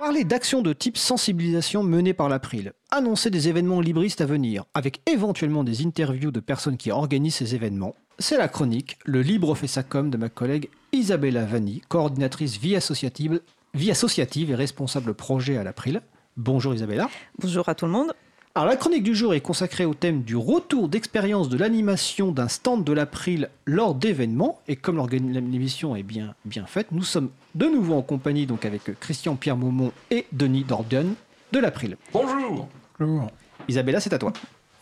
Parler d'actions de type sensibilisation menées par l'April, annoncer des événements libristes à venir, avec éventuellement des interviews de personnes qui organisent ces événements, c'est la chronique Le Libre fait sa com de ma collègue Isabella Vanni, coordinatrice vie associative, vie associative et responsable projet à l'April. Bonjour Isabella. Bonjour à tout le monde. Alors la chronique du jour est consacrée au thème du retour d'expérience de l'animation d'un stand de l'April lors d'événements. Et comme l'émission est bien, bien faite, nous sommes de nouveau en compagnie donc avec Christian Pierre Maumont et Denis Dordion de l'April. Bonjour. Bonjour. Isabella, c'est à toi.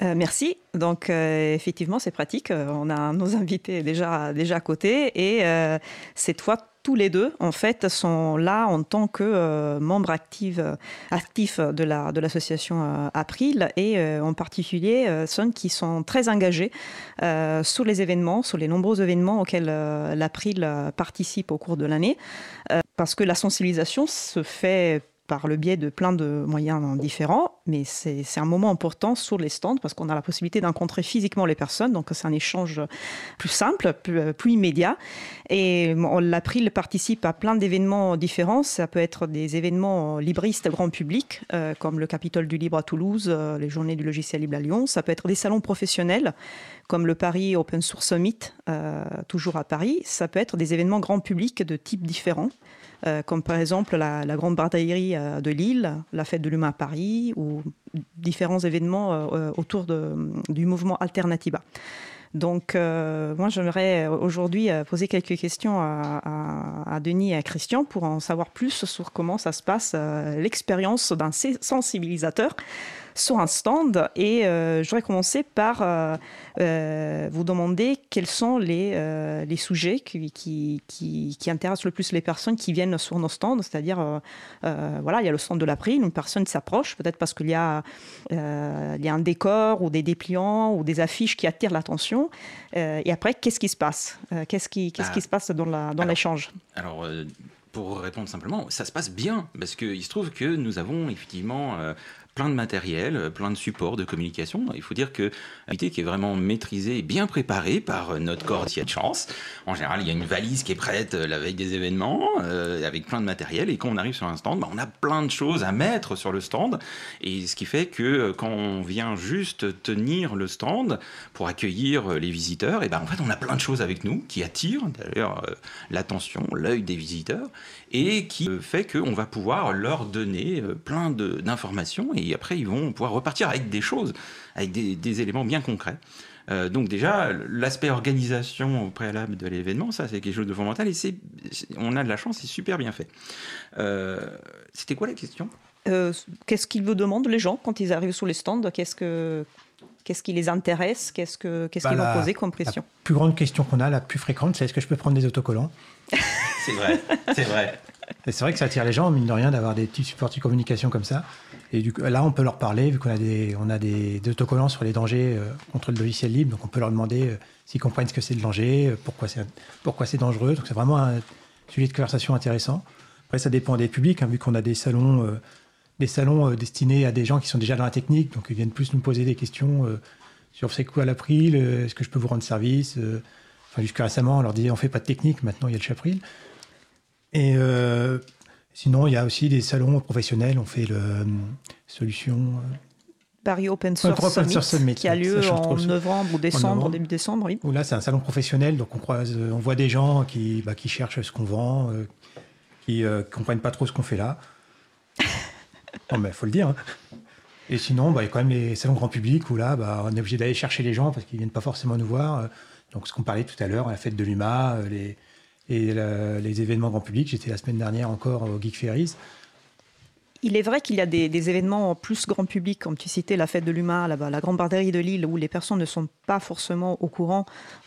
Euh, merci. Donc euh, effectivement, c'est pratique. Euh, on a nos invités déjà déjà à côté et cette fois tous les deux, en fait, sont là en tant que membres actifs, actifs de, la, de l'association April et en particulier ceux qui sont très engagés sur les événements, sur les nombreux événements auxquels l'April participe au cours de l'année. parce que la sensibilisation se fait par le biais de plein de moyens différents, mais c'est un moment important sur les stands parce qu'on a la possibilité d'encontrer physiquement les personnes, donc c'est un échange plus simple, plus, immédiat. Et l'April participe à plein d'événements différents. Ça peut être des événements libristes grand public, euh, comme le Capitole du Libre à Toulouse, euh, les Journées du logiciel libre à Lyon. Ça peut être des salons professionnels, comme le Paris Open Source Summit, euh, toujours à Paris. Ça peut être des événements grand public de types différents. Euh, comme par exemple la, Grande Bataillerie euh, de Lille, la Fête de l'Humain à Paris, ou différents événements euh, autour du mouvement Alternativa. Donc, moi, j'aimerais aujourd'hui poser quelques questions à, Denis et à Christian pour en savoir plus sur comment ça se passe, l'expérience d'un sensibilisateur sur un stand. Et euh, je voudrais commencer par euh, euh, vous demander quels sont les, les sujets qui, qui, qui, intéressent le plus les personnes qui viennent sur nos stands. C'est-à-dire, voilà, il y a le stand de l'April, une personne s'approche, peut-être parce qu'il y, a, il y a un décor ou des dépliants ou des affiches qui attirent l'attention. et après, qu'est-ce qui se passe? Qu'est-ce qui, qu'est-ce qui se passe dans l'échange? Alors, pour répondre simplement, ça se passe bien, parce qu'il se trouve que nous avons effectivement plein de matériel, euh, plein de supports de communication. Il faut dire que l'activité qui est vraiment maîtrisée et bien préparée par euh, notre corps de chance. En général, il y a une valise qui est prête euh, la veille des événements avec plein de matériel et quand on arrive sur un stand, bah, on a plein de choses à mettre sur le stand et ce qui fait que quand on vient juste tenir le stand pour accueillir les visiteurs, ben en fait on a plein de choses avec nous qui attirent d'ailleurs l'attention, l'œil des visiteurs et qui fait qu'on va pouvoir leur donner plein d'informations et après ils vont pouvoir repartir avec des choses, avec des, éléments bien concrets. Euh, donc déjà, l'aspect organisation au préalable de l'événement, ça c'est quelque chose de fondamental et c'est, on a de la chance, c'est super bien fait. Euh, c'était quoi la question? Euh, Qu'est-ce qu'ils vous demandent les gens quand ils arrivent sur les stands? Qu'est-ce que Qu'est-ce qui les intéresse? Qu'est-ce que qu'est-ce bah, qu'ils vont poser comme question La plus grande question qu'on a, la plus fréquente, c'est est-ce que je peux prendre des autocollants? C'est vrai, c'est vrai. c'est vrai que ça attire les gens, mine de rien, d'avoir des petits supports de communication comme ça. Et là, on peut leur parler, vu qu'on a des, on a des, autocollants sur les dangers euh, contre le logiciel libre. Donc, on peut leur demander euh, s'ils comprennent ce que c'est le danger, euh, pourquoi c'est, pourquoi c'est dangereux. Donc, c'est vraiment un sujet de conversation intéressant. Après, ça dépend des publics, hein, vu qu'on a des salons, des salons destinés à des gens qui sont déjà dans la technique. Donc, ils viennent plus nous poser des questions sur c'est quoi l'April, est-ce que je peux vous rendre service. enfin, jusqu'à récemment, on leur disait on fait pas de technique, maintenant il y a le Chapril. Et Sinon, il y a aussi des salons professionnels. On fait le euh, solution. Euh, Paris Open Source, Summit, qui a lieu en novembre ou décembre, début décembre. Oui. là, c'est un salon professionnel, donc on croise, euh, on voit des gens qui, bah, qui cherchent ce qu'on vend, qui ne comprennent pas trop ce qu'on fait là. non, mais faut le dire. Hein. Et sinon, bah, il y a quand même les salons grand public où là, bah, on est obligé d'aller chercher les gens parce qu'ils viennent pas forcément nous voir. Donc, ce qu'on parlait tout à l'heure, la fête de l'UMA, les, et les événements grand public. J'étais la semaine dernière encore au Geek Ferries. Il est vrai qu'il y a des, événements plus grand public, comme tu citais la fête de l'humain, la, la grande barderie de Lille, où les personnes ne sont pas forcément au courant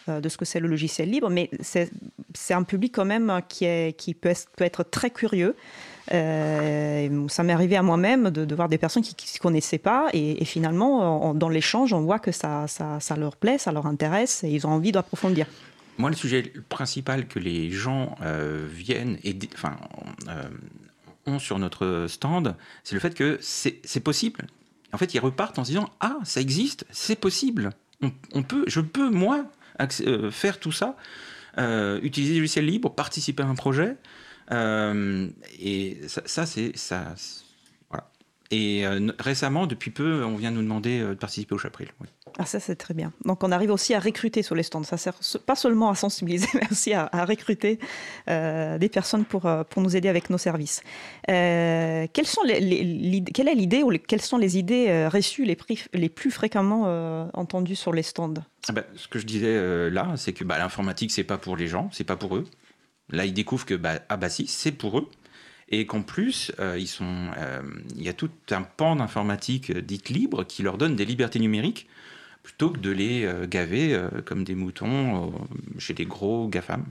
euh, de ce que c'est le logiciel libre, mais c'est un public quand même qui, peut, être, très curieux. Euh, ça m'est arrivé à moi-même de, voir des personnes qui ne se connaissaient pas et, finalement, dans l'échange, on voit que ça, ça, leur plaît, ça leur intéresse et ils ont envie d'approfondir. Moi, le sujet principal que les gens euh, viennent et enfin, euh, ont sur notre stand, c'est le fait que c'est possible. En fait, ils repartent en se disant Ah, ça existe, c'est possible. On, peut, je peux, moi, euh, faire tout ça, utiliser du logiciel libre, participer à un projet. et ça, ça c'est ça. Et récemment, depuis peu, on vient nous demander de participer au Chapril. Oui. Ah, ça, c'est très bien. Donc, on arrive aussi à recruter sur les stands. Ça sert pas seulement à sensibiliser, mais aussi à, recruter euh, des personnes pour, euh, pour nous aider avec nos services. Euh, quelles sont les, quelle est l'idée ou quelles sont les idées reçues les, les plus fréquemment entendues sur les stands? Ah ben, Ce que je disais là, c'est que bah, l'informatique, c'est pas pour les gens, c'est pas pour eux. Là, ils découvrent que, bah, ah bah si, c'est pour eux et qu'en plus, ils sont, il y a tout un pan d'informatique dite libre qui leur donne des libertés numériques plutôt que de les euh, gaver euh, comme des moutons euh, chez les gros GAFAM.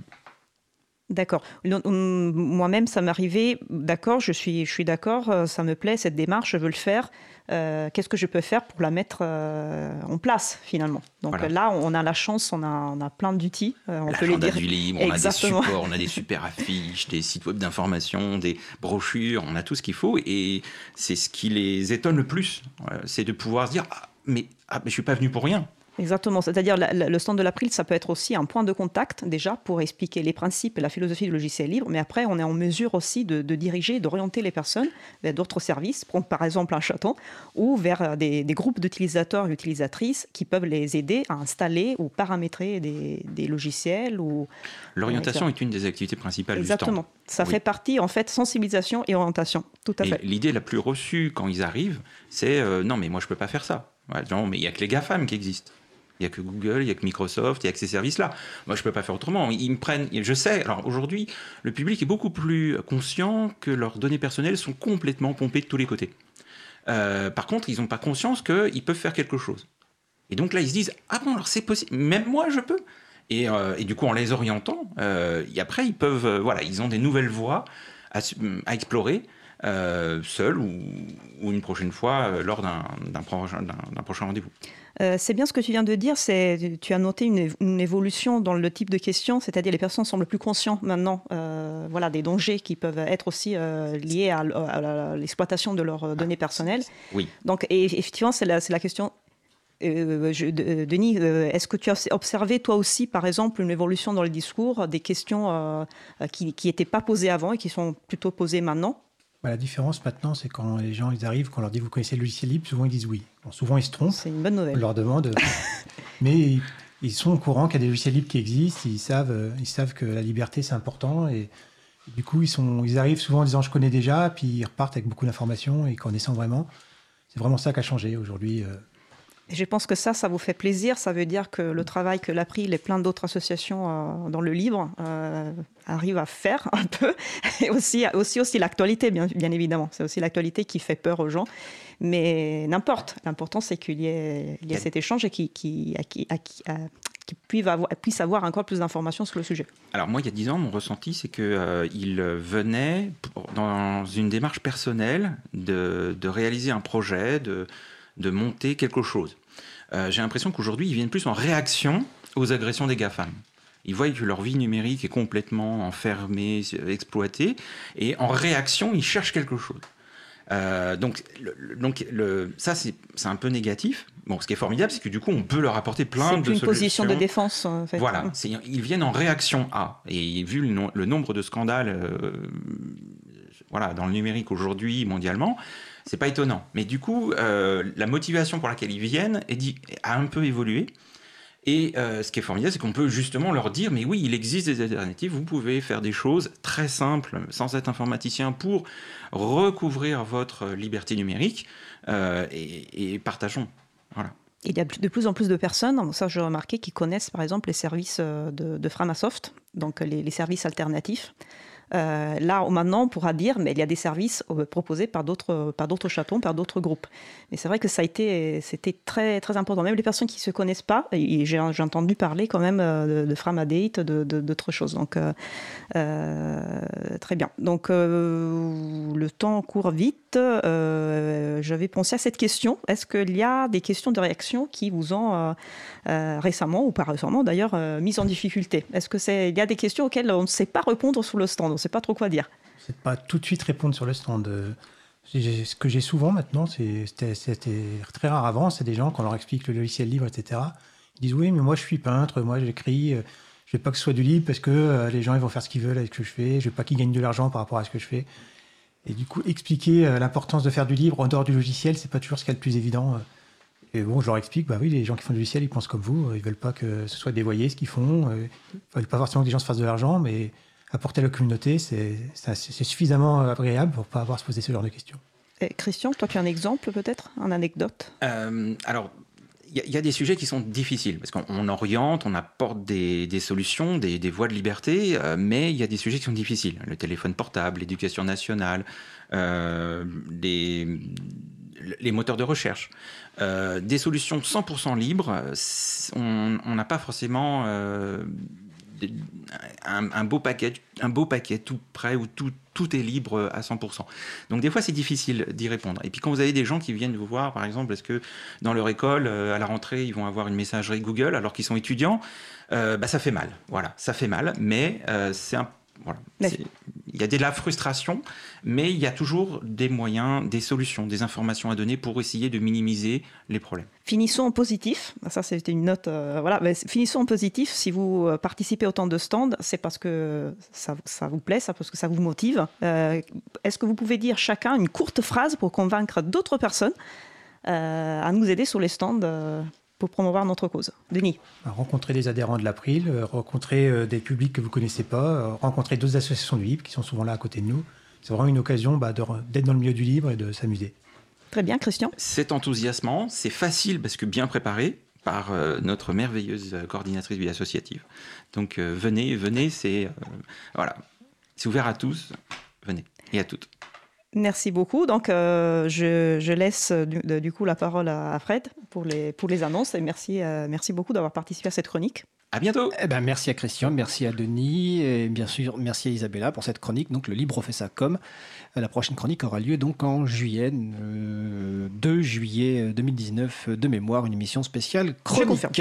D'accord. Moi-même, ça m'arrivait, d'accord, je suis, je suis d'accord, ça me plaît, cette démarche, je veux le faire. Qu'est-ce que je peux faire pour la mettre en place, finalement? Donc là, on a la chance, on a, on a plein d'outils. on peut les dire. du libre, on a des supports, on a des super affiches, des sites web d'information, des brochures, on a tout ce qu'il faut. Et c'est ce qui les étonne le plus, c'est de pouvoir se dire, ah, mais, ah, mais je suis pas venu pour rien. Exactement, c'est-à-dire le stand de l'April, ça peut être aussi un point de contact déjà pour expliquer les principes et la philosophie du logiciel libre, mais après on est en mesure aussi de, diriger, d'orienter les personnes vers d'autres services, par exemple un chaton, ou vers euh, des, groupes d'utilisateurs et utilisatrices qui peuvent les aider à installer ou paramétrer des, logiciels. ou L'orientation est une des activités principales Exactement. du stand. Ça fait partie en fait sensibilisation et orientation, tout à fait. L'idée la plus reçue quand ils arrivent, c'est euh, non mais moi je peux pas faire ça. non mais il y a que les GAFAM qui existent. Il n'y a que Google, il n'y a que Microsoft, il n'y a que ces services-là. Moi, je ne peux pas faire autrement. Ils me prennent, je sais, alors aujourd'hui, le public est beaucoup plus conscient que leurs données personnelles sont complètement pompées de tous les côtés. Euh, par contre, ils n'ont pas conscience qu'ils peuvent faire quelque chose. Et donc là, ils se disent, ah bon, alors c'est possible, même moi, je peux. Et, euh, et, du coup, en les orientant, euh, après, ils peuvent, voilà, ils ont des nouvelles voies à, explorer. seuls ou, ou, une prochaine fois lors d'un prochain rendez-vous. Euh, c'est bien ce que tu viens de dire. C'est, tu as noté une, évolution dans le type de questions, c'est-à-dire les personnes semblent plus conscientes maintenant, euh, voilà, des dangers qui peuvent être aussi euh, liés à, l'exploitation de leurs données personnelles. Oui. Donc, et effectivement, c'est la, question. Denis, est-ce que tu as observé toi aussi, par exemple, une évolution dans le discours, des questions qui n'étaient pas posées avant et qui sont plutôt posées maintenant? Bah, la différence maintenant, c'est quand les gens ils arrivent, qu'on leur dit vous connaissez le logiciel libre, souvent ils disent oui. souvent ils se trompent. C'est une bonne nouvelle. On leur demande. mais ils sont au courant qu'il y a des logiciels libres qui existent. Ils savent, euh, ils savent que la liberté c'est important et, du coup ils sont, ils arrivent souvent en disant je connais déjà, puis ils repartent avec beaucoup d'informations et connaissant vraiment. C'est vraiment ça qui a changé aujourd'hui. Je pense que ça, ça vous fait plaisir. Ça veut dire que le travail que l'April et plein d'autres associations euh, dans le livre euh, arrivent à faire un peu. Et aussi, aussi, aussi l'actualité, bien, évidemment. C'est aussi l'actualité qui fait peur aux gens. Mais n'importe. L'important, c'est qu'il y, ait, cet échange et qui, qui, avoir, encore plus d'informations sur le sujet. Alors moi, il y a dix ans, mon ressenti, c'est qu'il euh, venait dans une démarche personnelle de, de réaliser un projet, de, de monter quelque chose. Euh, j'ai l'impression qu'aujourd'hui, ils viennent plus en réaction aux agressions des GAFAM. Ils voient que leur vie numérique est complètement enfermée, exploitée, et en réaction, ils cherchent quelque chose. Euh, donc, donc le, ça, c'est un peu négatif. Bon, ce qui est formidable, c'est que du coup, on peut leur apporter plein de solutions. Une position de défense, en fait. Voilà, ils viennent en réaction à. Et vu le, nombre de scandales euh, voilà, dans le numérique aujourd'hui, mondialement, c'est pas étonnant. Mais du coup, euh, la motivation pour laquelle ils viennent a un peu évolué. Et euh, ce qui est formidable, c'est qu'on peut justement leur dire, mais oui, il existe des alternatives, vous pouvez faire des choses très simples, sans être informaticien, pour recouvrir votre liberté numérique, euh, et, partageons. Voilà. Il y a de plus en plus de personnes, ça j'ai remarqué, qui connaissent par exemple les services de, Framasoft, donc les services alternatifs. Euh, là, maintenant, on pourra dire, mais il y a des services euh, proposés par d'autres, par d'autres chatons, par d'autres groupes. Mais c'est vrai que ça a été, c'était très, très important. Même les personnes qui se connaissent pas, j'ai, entendu parler quand même euh, de, de Framadate, de, d'autres choses. Donc, très bien. Donc, le temps court vite. J'avais pensé à cette question. Est-ce qu'il y a des questions de réaction qui vous ont récemment, ou pas récemment d'ailleurs, mis en difficulté? Est-ce que c'est, il y a des questions auxquelles on ne sait pas répondre sur le stand ne sait pas trop quoi dire? C'est pas tout de suite répondre sur le stand. Ce que j'ai souvent maintenant, c'était très rare avant, c'est des gens, quand on leur explique le logiciel libre, etc., ils disent Oui, mais moi je suis peintre, moi j'écris, Je veux pas que ce soit du libre parce que euh, les gens ils vont faire ce qu'ils veulent avec ce que je fais. Je veux pas qu'ils gagnent de l'argent par rapport à ce que je fais. Et du coup, expliquer euh, l'importance de faire du libre en dehors du logiciel, c'est pas toujours ce qu'il y a le plus évident. euh. Et bon, je leur explique, bah oui, les gens qui font du logiciel, ils pensent comme vous. euh, Ils veulent pas que ce soit dévoyé ce qu'ils font. Ils veulent pas forcément que les gens se fassent de l'argent, mais apporter à la communauté, c'est suffisamment agréable pour pas avoir à se poser ce genre de questions. Et Christian, toi tu as un exemple peut-être, une anecdote? Euh, alors, il y, a- des sujets qui sont difficiles, parce qu'on on oriente, on apporte des, des solutions, des, des voies de liberté, euh, mais il y a des sujets qui sont difficiles. Le téléphone portable, l'éducation nationale, euh, les, moteurs de recherche. Euh, des solutions 100% libres, on n'a pas forcément un, beau paquet, un beau paquet tout prêt où tout, tout est libre à 100%. Donc des fois c'est difficile d'y répondre. Et puis quand vous avez des gens qui viennent vous voir, par exemple, est-ce que dans leur école, euh, à la rentrée, ils vont avoir une messagerie Google alors qu'ils sont étudiants, euh, bah, ça fait mal. Voilà, ça fait mal, mais euh, c'est un voilà. Il y a de la frustration, mais il y a toujours des moyens, des solutions, des informations à donner pour essayer de minimiser les problèmes. Finissons en positif. Ça, c'était une note. euh, voilà. Mais finissons en positif. Si vous euh, participez autant de stands, c'est parce que ça, ça vous plaît, ça parce que ça vous motive. Euh, Est-ce que vous pouvez dire chacun une courte phrase pour convaincre d'autres personnes euh, à nous aider sur les stands pour promouvoir notre cause Denis. Bah, Rencontrer des adhérents de l'April, euh, rencontrer euh, des publics que vous connaissez pas, euh, rencontrer d'autres associations du libre qui sont souvent là à côté de nous. C'est vraiment une occasion bah, d'être dans le milieu du libre et de s'amuser. Très bien, Christian. C'est enthousiasmant, c'est facile parce que bien préparé par euh, notre merveilleuse euh, coordinatrice vie associative. Donc euh, venez, venez, c'est euh, voilà, c'est ouvert à tous. Venez et à toutes. Merci beaucoup. Donc, euh, je, je laisse euh, du, coup la parole à, Fred pour les, pour les annonces et merci, euh, merci beaucoup d'avoir participé à cette chronique. À bientôt. Eh ben, merci à Christian, merci à Denis, et bien sûr, merci à Isabella pour cette chronique. Donc, le Libre fait ça comme. La prochaine chronique aura lieu donc en juillet, euh, 2 juillet 2019, euh, de mémoire, une émission spéciale chronique. confirme.